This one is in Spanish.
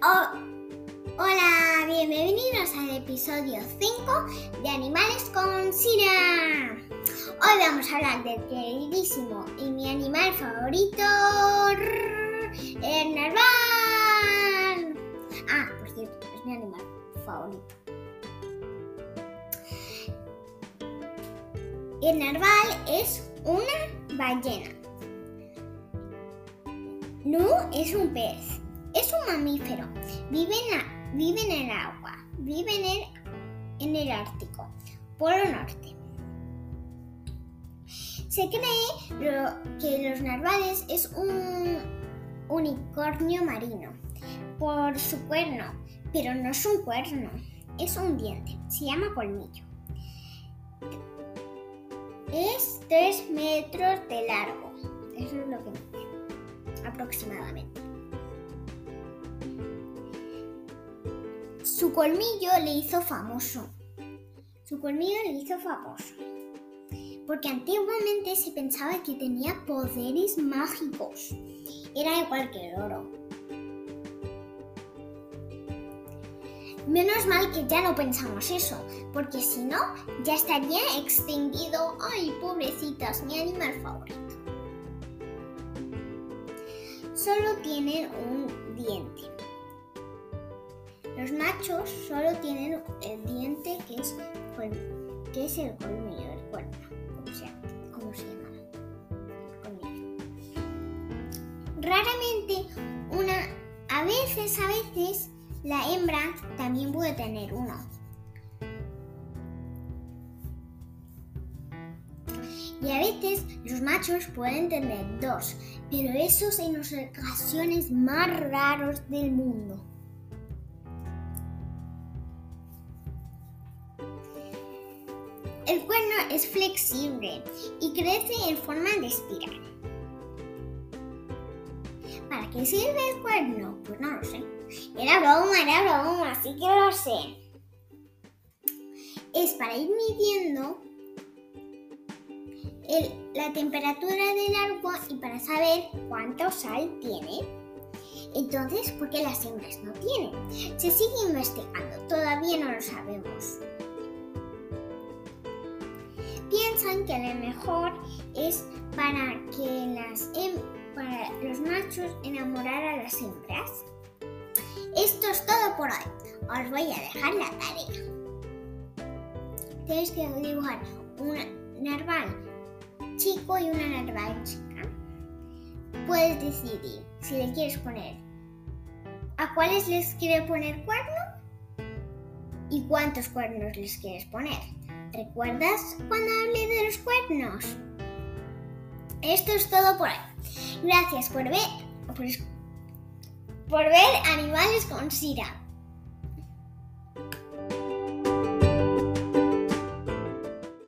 Oh, hola, bienvenidos al episodio 5 de Animales con Sira. Hoy vamos a hablar del queridísimo y mi animal favorito, el narval. Ah, por cierto, es mi animal favorito. El narval es una ballena. Nu es un pez. Es un mamífero. Vive en, en el agua. Vive en el, en el Ártico, Polo Norte. Se cree que los narvales es un unicornio marino por su cuerno, pero no es un cuerno, es un diente. Se llama colmillo. Es 3 metros de largo. Eso es lo que mide, aproximadamente. Su colmillo le hizo famoso. Su colmillo le hizo famoso. Porque antiguamente se pensaba que tenía poderes mágicos. Era igual que el oro. Menos mal que ya no pensamos eso, porque si no, ya estaría extinguido. Ay, pobrecitas, mi animal favorito. Solo tienen un diente. Los machos solo tienen el diente que es, que es el colmillo, el cuerno, como se, como se llama. Raramente, una, a veces, a veces, la hembra también puede tener uno. Y a veces los machos pueden tener dos, pero esos en las ocasiones más raros del mundo. El cuerno es flexible y crece en forma de espiral. ¿Para qué sirve el cuerno? Pues no lo sé. Era broma, era broma, sí que lo sé. Es para ir midiendo la temperatura del agua y para saber cuánto sal tiene. Entonces, ¿por qué las hembras no tienen? Se sigue investigando, todavía no lo sabemos. Piensan que lo mejor es para que los machos enamorar a las hembras. Esto es todo por hoy. Os voy a dejar la tarea. Tienes que dibujar un narval chico y una narval chica. Puedes decidir si le quieres poner a cuáles les quieres poner cuerno y cuántos cuernos les quieres poner. ¿Recuerdas cuando hablé de los cuernos? Esto es todo por hoy. Gracias por ver, por, por ver Animales con Sira.